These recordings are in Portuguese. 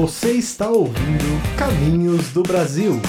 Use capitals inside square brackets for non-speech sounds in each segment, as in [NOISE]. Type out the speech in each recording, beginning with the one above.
Você está ouvindo Caminhos do Brasil.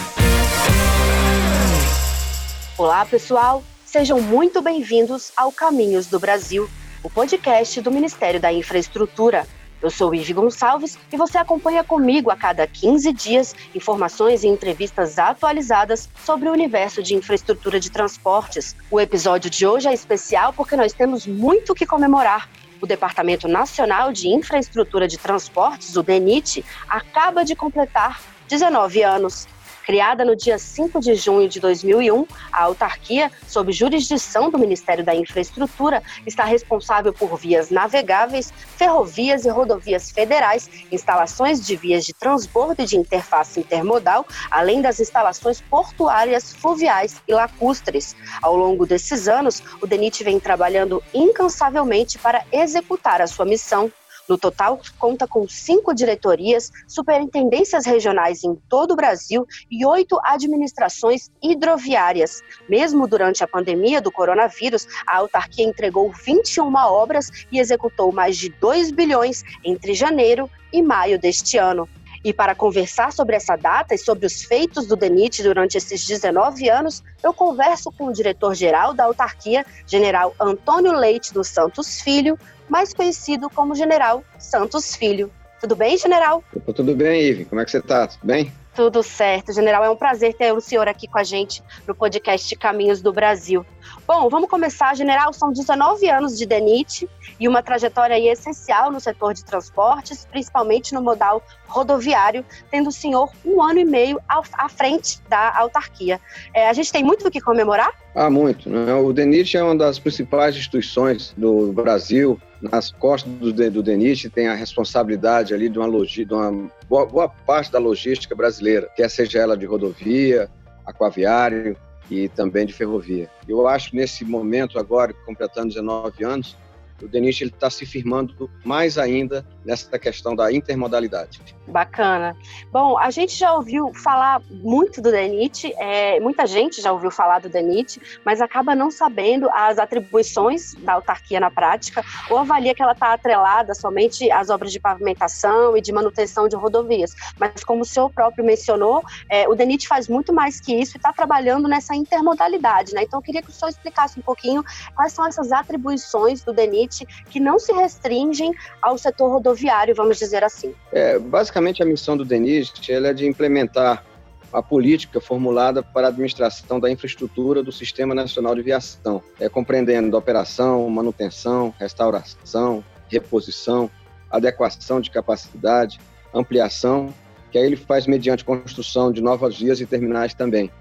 Olá, pessoal. Sejam muito bem-vindos ao Caminhos do Brasil, o podcast do Ministério da Infraestrutura. Eu sou Ivi Gonçalves e você acompanha comigo a cada 15 dias informações e entrevistas atualizadas sobre o universo de infraestrutura de transportes. O episódio de hoje é especial porque nós temos muito que comemorar. O Departamento Nacional de Infraestrutura de Transportes, o DENIT, acaba de completar 19 anos. Criada no dia 5 de junho de 2001, a autarquia, sob jurisdição do Ministério da Infraestrutura, está responsável por vias navegáveis, ferrovias e rodovias federais, instalações de vias de transbordo e de interface intermodal, além das instalações portuárias, fluviais e lacustres. Ao longo desses anos, o DENIT vem trabalhando incansavelmente para executar a sua missão no total, conta com cinco diretorias, superintendências regionais em todo o Brasil e oito administrações hidroviárias. Mesmo durante a pandemia do coronavírus, a autarquia entregou 21 obras e executou mais de 2 bilhões entre janeiro e maio deste ano. E para conversar sobre essa data e sobre os feitos do DENIT durante esses 19 anos, eu converso com o diretor-geral da autarquia, general Antônio Leite dos Santos Filho, mais conhecido como General Santos Filho. Tudo bem, General? Tudo bem, Ive. Como é que você está? Tudo bem? Tudo certo, General. É um prazer ter o senhor aqui com a gente no podcast Caminhos do Brasil. Bom, vamos começar, General. São 19 anos de DENIT e uma trajetória essencial no setor de transportes, principalmente no modal rodoviário, tendo o senhor um ano e meio à frente da autarquia. É, a gente tem muito o que comemorar? Ah, muito. Né? O DENIT é uma das principais instituições do Brasil, nas costas do, do DENIT tem a responsabilidade ali de uma, logi, de uma boa, boa, parte da logística brasileira, quer seja ela de rodovia, aquaviário e também de ferrovia. Eu acho que nesse momento agora, completando 19 anos, o DENIT está se firmando mais ainda nessa questão da intermodalidade. Bacana. Bom, a gente já ouviu falar muito do DENIT, é, muita gente já ouviu falar do DENIT, mas acaba não sabendo as atribuições da autarquia na prática, ou avalia que ela está atrelada somente às obras de pavimentação e de manutenção de rodovias. Mas como o senhor próprio mencionou, é, o DENIT faz muito mais que isso e está trabalhando nessa intermodalidade. Né? Então, eu queria que o senhor explicasse um pouquinho quais são essas atribuições do DENIT que não se restringem ao setor rodoviário, vamos dizer assim. É, basicamente, a missão do DENIT é de implementar a política formulada para a administração da infraestrutura do Sistema Nacional de Viação, é, compreendendo operação, manutenção, restauração, reposição, adequação de capacidade, ampliação, que aí ele faz mediante construção de novas vias e terminais também.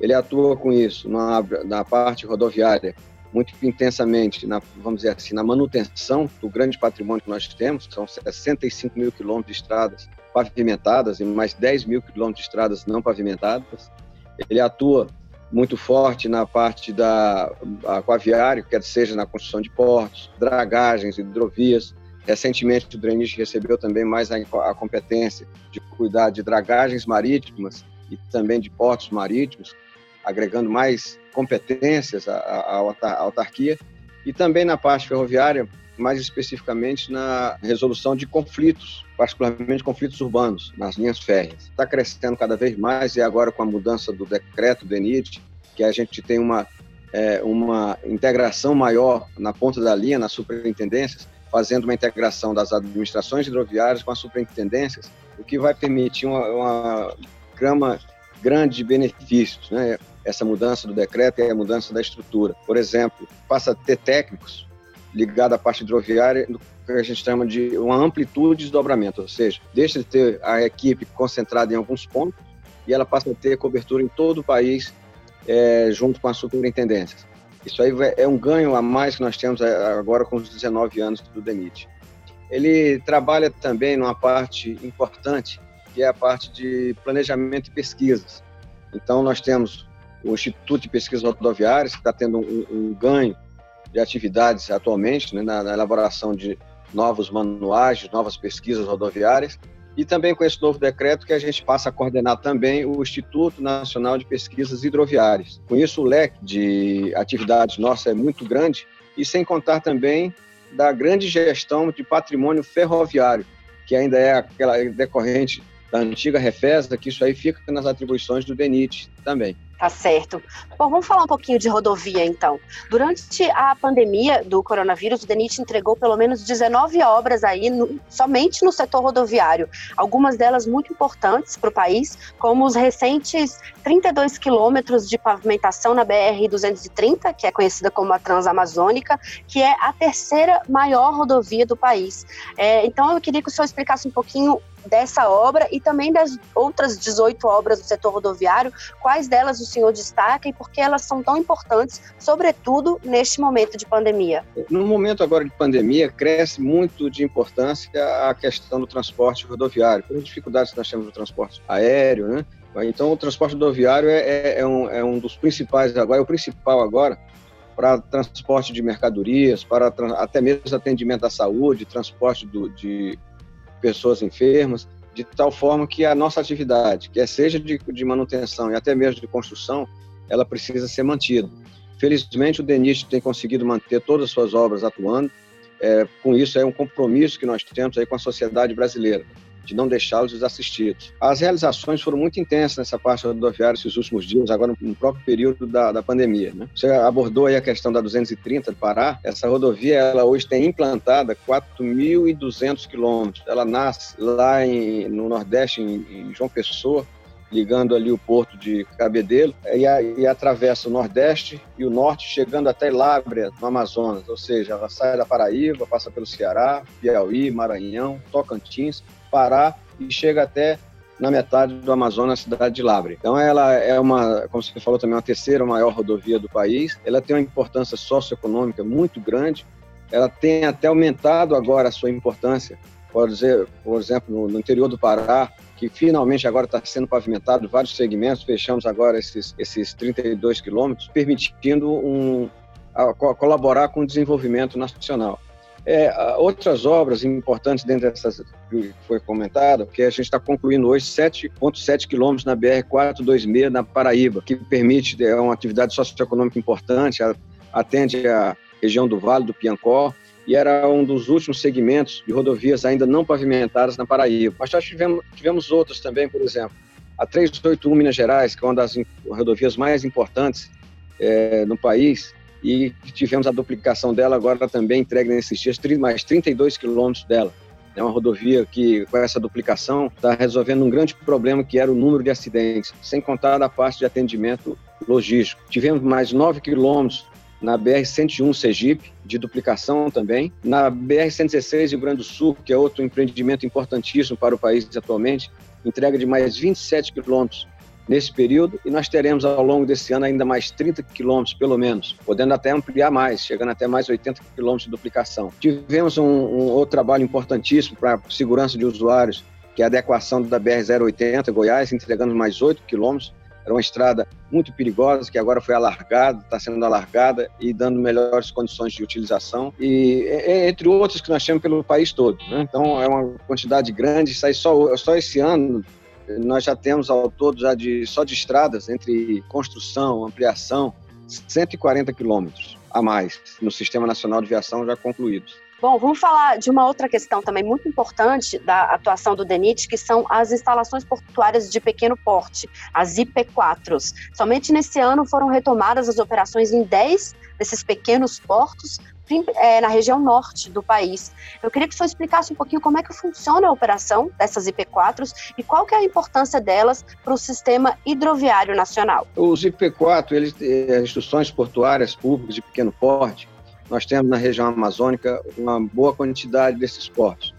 Ele atua com isso na, na parte rodoviária, muito intensamente, na, vamos dizer assim, na manutenção do grande patrimônio que nós temos, são 65 mil quilômetros de estradas pavimentadas e mais 10 mil quilômetros de estradas não pavimentadas. Ele atua muito forte na parte da aquaviário, quer seja na construção de portos, dragagens, hidrovias. Recentemente, o Drenich recebeu também mais a, a competência de cuidar de dragagens marítimas e também de portos marítimos, agregando mais competências à, autarquia, e também na parte ferroviária, mais especificamente na resolução de conflitos, particularmente conflitos urbanos nas linhas férreas. Está crescendo cada vez mais e agora com a mudança do decreto do ENIT, que a gente tem uma, é, uma integração maior na ponta da linha, nas superintendências, fazendo uma integração das administrações hidroviárias com as superintendências, o que vai permitir uma, uma gama grande de benefícios. Né? Essa mudança do decreto e a mudança da estrutura. Por exemplo, passa a ter técnicos ligados à parte hidroviária no que a gente chama de uma amplitude de desdobramento, ou seja, deixa de ter a equipe concentrada em alguns pontos e ela passa a ter cobertura em todo o país é, junto com as superintendências. Isso aí é um ganho a mais que nós temos agora com os 19 anos do DENIT. Ele trabalha também numa parte importante, que é a parte de planejamento e pesquisas. Então, nós temos o Instituto de Pesquisas Rodoviárias, que está tendo um, um, ganho de atividades atualmente né, na, na, elaboração de novos manuais, novas pesquisas rodoviárias, e também com esse novo decreto que a gente passa a coordenar também o Instituto Nacional de Pesquisas Hidroviárias. Com isso, o leque de atividades nossa é muito grande, e sem contar também da grande gestão de patrimônio ferroviário, que ainda é aquela decorrente da antiga Refesa, que isso aí fica nas atribuições do DENIT também. Tá certo. Bom, vamos falar um pouquinho de rodovia, então. Durante a pandemia do coronavírus, o DENIT entregou pelo menos 19 obras aí, no, somente no setor rodoviário. Algumas delas muito importantes para o país, como os recentes 32 quilômetros de pavimentação na BR-230, que é conhecida como a Transamazônica, que é a terceira maior rodovia do país. É, então, eu queria que o senhor explicasse um pouquinho dessa obra e também das outras 18 obras do setor rodoviário, quais delas o senhor destaca e por que elas são tão importantes, sobretudo neste momento de pandemia? No momento agora de pandemia, cresce muito de importância a questão do transporte rodoviário, pelas dificuldades que nós temos no transporte aéreo, né? Então, o transporte rodoviário é, é, é, um, é um dos principais agora, é o principal agora para transporte de mercadorias, para até mesmo atendimento à saúde, transporte do, de pessoas enfermas, de tal forma que a nossa atividade, que seja de, de manutenção e até mesmo de construção, ela precisa ser mantida. Felizmente, o DENIT tem conseguido manter todas as suas obras atuando. É, com isso, é um compromisso que nós temos aí com a sociedade brasileira de não deixá-los desassistidos. As realizações foram muito intensas nessa parte rodoviária esses últimos dias, agora no próprio período da, da pandemia. Né? Você abordou aí a questão da 230 do Pará. Essa rodovia, ela hoje tem implantada 4.200 quilômetros. Ela nasce lá em, no Nordeste, em, em João Pessoa, ligando ali o porto de Cabedelo, e, a, e, atravessa o Nordeste e o Norte, chegando até Lábrea, no Amazonas, ou seja, ela sai da Paraíba, passa pelo Ceará, Piauí, Maranhão, Tocantins, Pará e chega até na metade do Amazonas, cidade de Labre. Então ela é uma, como você falou também, uma terceira maior rodovia do país. Ela tem uma importância socioeconômica muito grande. Ela tem até aumentado agora a sua importância, por, dizer, por exemplo, no, no interior do Pará, que finalmente agora está sendo pavimentado vários segmentos. Fechamos agora esses, esses 32 quilômetros, permitindo um, a, a colaborar com o desenvolvimento nacional. É, outras obras importantes dentro dessas que foi comentado, que a gente está concluindo hoje 7,7 quilômetros na BR-426 na Paraíba, que permite, é uma atividade socioeconômica importante, atende a região do Vale do Piancó, e era um dos últimos segmentos de rodovias ainda não pavimentadas na Paraíba. Mas nós tivemos, tivemos outros também, por exemplo, a 381 Minas Gerais, que é uma das rodovias mais importantes é, no país, e tivemos a duplicação dela agora também entregue nesses dias, mais 32 quilômetros dela. É uma rodovia que, com essa duplicação, está resolvendo um grande problema que era o número de acidentes, sem contar a parte de atendimento logístico. Tivemos mais 9 quilômetros na BR-101 Sergipe, de duplicação também. Na BR-116 Rio Grande do Sul, que é outro empreendimento importantíssimo para o país atualmente, entrega de mais 27 quilômetros nesse período e nós teremos ao longo desse ano ainda mais 30 quilômetros, pelo menos, podendo até ampliar mais, chegando até mais 80 quilômetros de duplicação. Tivemos um, um outro trabalho importantíssimo para segurança de usuários, que é a adequação da BR-080 Goiás, entregando mais 8 quilômetros. Era uma estrada muito perigosa, que agora foi alargada, está sendo alargada e dando melhores condições de utilização. E entre outros que nós temos pelo país todo. Né? Então, é uma quantidade grande. Aí só, só esse ano nós já temos ao todo, já de, só de estradas, entre construção, ampliação, 140 quilômetros a mais no Sistema Nacional de Viação já concluídos. Bom, vamos falar de uma outra questão também muito importante da atuação do DENIT, que são as instalações portuárias de pequeno porte, as IP4s. Somente nesse ano foram retomadas as operações em 10 desses pequenos portos, é, na região norte do país. Eu queria que o senhor explicasse um pouquinho como é que funciona a operação dessas IP4s e qual que é a importância delas para o sistema hidroviário nacional. Os IP4, eles, as instruções portuárias públicas de pequeno porte, nós temos na região amazônica uma boa quantidade desses portos.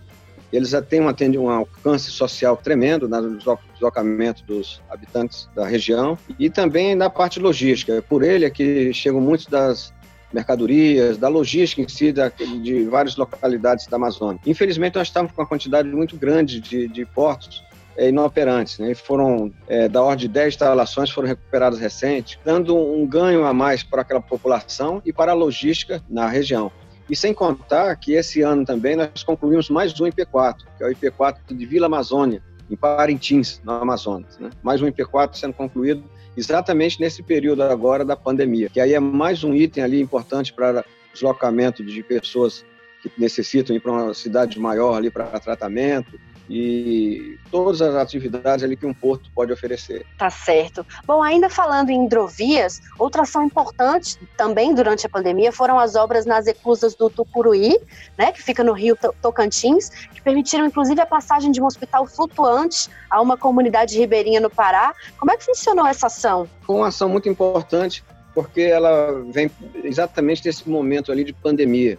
Eles têm um, um alcance social tremendo no deslocamento dos habitantes da região e também na parte logística. Por ele é que chegam muitos das mercadorias, da logística em si, de várias localidades da Amazônia. Infelizmente, nós estamos com uma quantidade muito grande de, de portos é, inoperantes. Né? Foram, é, da ordem de 10 instalações, foram recuperadas recentes, dando um ganho a mais para aquela população e para a logística na região. E sem contar que esse ano também nós concluímos mais um IP4, que é o IP4 de Vila Amazônia, em Parintins, no Amazonas. Né? Mais um IP4 sendo concluído exatamente nesse período agora da pandemia, que aí é mais um item ali importante para deslocamento de pessoas que necessitam ir para uma cidade maior ali para tratamento e todas as atividades ali que um porto pode oferecer. Tá certo. Bom, ainda falando em hidrovias, outra ação importante também durante a pandemia foram as obras nas eclusas do Tucuruí, né, que fica no Rio Tocantins, que permitiram inclusive a passagem de um hospital flutuante a uma comunidade ribeirinha no Pará. Como é que funcionou essa ação? Foi uma ação muito importante porque ela vem exatamente nesse momento ali de pandemia.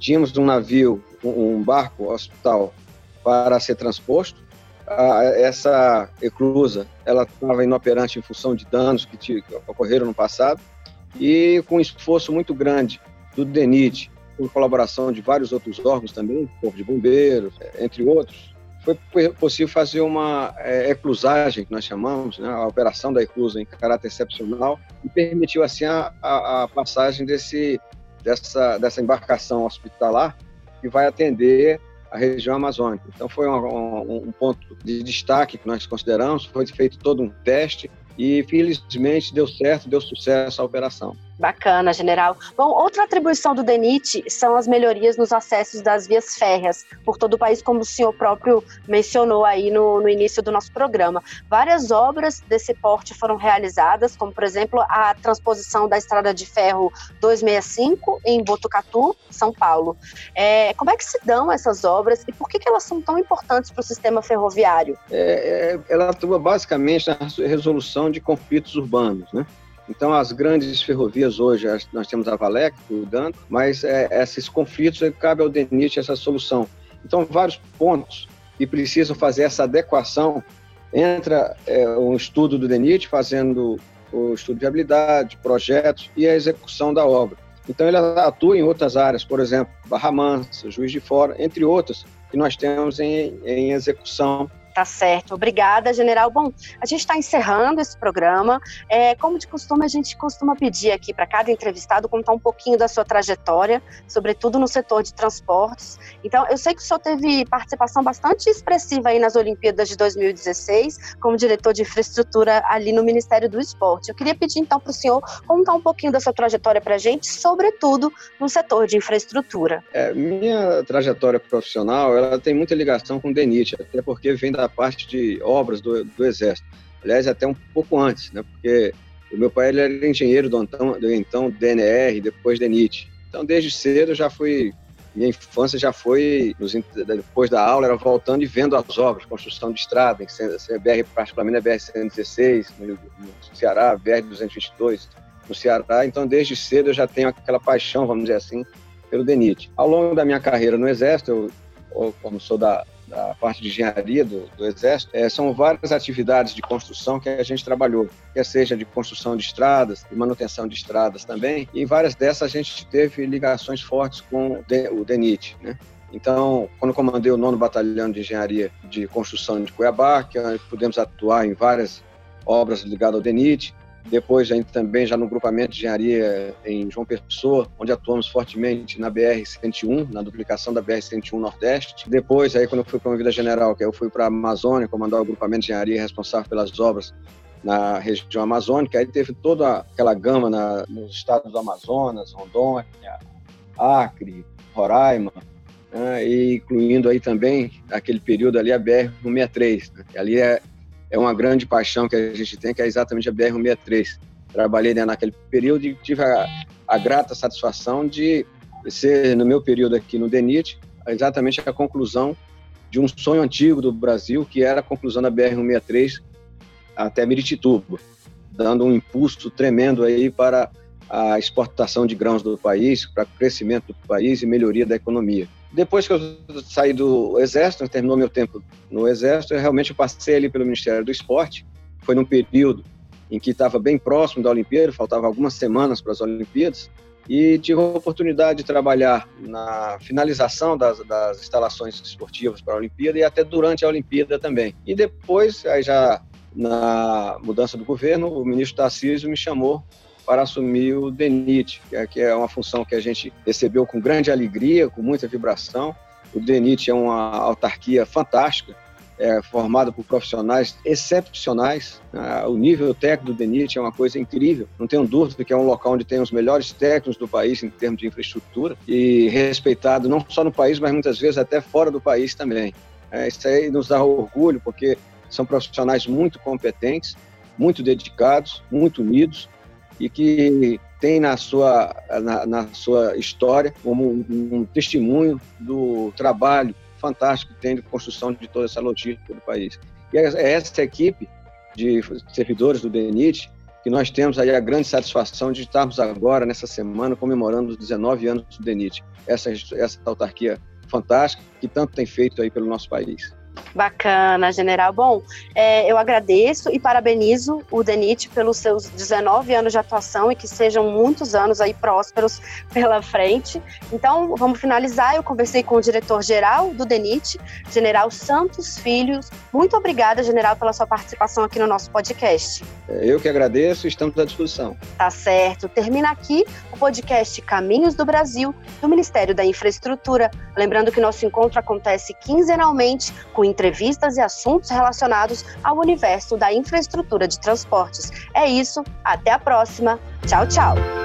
Tínhamos um navio, um barco hospital para ser transposto. essa eclusa ela estava inoperante em função de danos que, que ocorreram no passado e com um esforço muito grande do DENIT, com colaboração de vários outros órgãos também, Corpo de Bombeiros, entre outros, foi possível fazer uma é, eclusagem, que nós chamamos, né, a operação da eclusa em caráter excepcional, e permitiu assim a, a, a passagem desse, dessa, dessa embarcação hospitalar que vai atender a região amazônica. Então foi um, um, um, ponto de destaque que nós consideramos, foi feito todo um teste e felizmente deu certo, deu sucesso a operação. Bacana, general. Bom, outra atribuição do DENIT são as melhorias nos acessos das vias férreas por todo o país, como o senhor próprio mencionou aí no, no início do nosso programa. Várias obras desse porte foram realizadas, como, por exemplo, a transposição da estrada de ferro 265 em Botucatu, São Paulo. É, como é que se dão essas obras e por que, que elas são tão importantes para o sistema ferroviário? É, é, ela atua basicamente na resolução de conflitos urbanos, né? Então, as grandes ferrovias hoje, nós temos a Valec cuidando, mas é, esses conflitos, cabe ao DENIT essa solução. Então, vários pontos que precisam fazer essa adequação. Entra é, estudo do DENIT fazendo o estudo de viabilidade, projetos e a execução da obra. Então, ele atua em outras áreas, por exemplo, Barra Mansa, Juiz de Fora, entre outras, que nós temos em, em execução Tá certo. Obrigada, general. Bom, a gente está encerrando esse programa. É, como de costume, a gente costuma pedir aqui para cada entrevistado contar um pouquinho da sua trajetória, sobretudo no setor de transportes. Então, eu sei que o senhor teve participação bastante expressiva aí nas Olimpíadas de 2016, como diretor de infraestrutura ali no Ministério do Esporte. Eu queria pedir então para o senhor contar um pouquinho da sua trajetória para a gente, sobretudo no setor de infraestrutura. É, minha trajetória profissional, ela tem muita ligação com o DENIT, até porque vem da da parte de obras do, do Exército. Aliás, até um pouco antes, né? Porque o meu pai ele era engenheiro do então, do então DNR, depois DENIT. Então, desde cedo, já fui minha infância já foi, depois da aula, era voltando e vendo as obras, construção de estrada, BR, particularmente a BR-116, no, Ceará, BR-222, no Ceará. Então, desde cedo, eu já tenho aquela paixão, vamos dizer assim, pelo DENIT. Ao longo da minha carreira no Exército, eu, como sou da, da parte de engenharia do, do Exército, é, são várias atividades de construção que a gente trabalhou, quer seja de construção de estradas, de manutenção de estradas também, e em várias dessas a gente teve ligações fortes com o DENIT, né? Então, quando comandei o nono batalhão de engenharia de construção de Cuiabá, que pudemos atuar em várias obras ligadas ao DENIT, depois, ainda também já no grupamento de engenharia em João Pessoa, onde atuamos fortemente na BR-101, na duplicação da BR-101 Nordeste. Depois, aí quando eu fui promovido a general, que eu fui para a Amazônia, comandar o grupamento de engenharia responsável pelas obras na região amazônica, aí teve toda aquela gama na, nos estados do Amazonas, Rondônia, Acre, Roraima, né, e incluindo aí também, naquele período ali, a BR-163. Né, ali é, é uma grande paixão que a gente tem, que é exatamente a BR-163. Trabalhei né, naquele período e tive a, a, grata satisfação de ser, no meu período aqui no DENIT, exatamente a conclusão de um sonho antigo do Brasil, que era a conclusão da BR-163 até Miritituba, dando um impulso tremendo aí para a exportação de grãos do país, para o crescimento do país e melhoria da economia. Depois que eu saí do Exército, terminou meu tempo no Exército, eu realmente passei ali pelo Ministério do Esporte. Foi num período em que estava bem próximo da Olimpíada, faltava algumas semanas para as Olimpíadas, e tive a oportunidade de trabalhar na finalização das, das instalações esportivas para a Olimpíada e até durante a Olimpíada também. E depois, aí já na mudança do governo, o ministro Tarcísio me chamou para assumir o DENIT, é, que é uma função que a gente recebeu com grande alegria, com muita vibração. O DENIT é uma autarquia fantástica, é formada por profissionais excepcionais. Ah, o nível técnico do DENIT é uma coisa incrível. Não tenho dúvida que é um local onde tem os melhores técnicos do país em termos de infraestrutura e respeitado não só no país, mas muitas vezes até fora do país também. É, isso aí nos dá orgulho, porque são profissionais muito competentes, muito dedicados, muito unidos e que tem na sua, na, na sua história como um, um, testemunho do trabalho fantástico que tem de construção de toda essa logística do país. E é, é essa equipe de servidores do DENIT que nós temos aí a grande satisfação de estarmos agora, nessa semana, comemorando os 19 anos do DENIT, essa, essa autarquia fantástica que tanto tem feito aí pelo nosso país. Bacana, general. Bom, é, eu agradeço e parabenizo o DENIT pelos seus 19 anos de atuação e que sejam muitos anos aí prósperos [LAUGHS] pela frente. Então, vamos finalizar. Eu conversei com o diretor-geral do DENIT, general Santos Filhos. Muito obrigada, general, pela sua participação aqui no nosso podcast. Eu que agradeço, estamos à disposição. Tá certo. Termina aqui o podcast Caminhos do Brasil, do Ministério da Infraestrutura. Lembrando que nosso encontro acontece quinzenalmente com entrevistas e assuntos relacionados ao universo da infraestrutura de transportes. É isso, até a próxima. Tchau, tchau.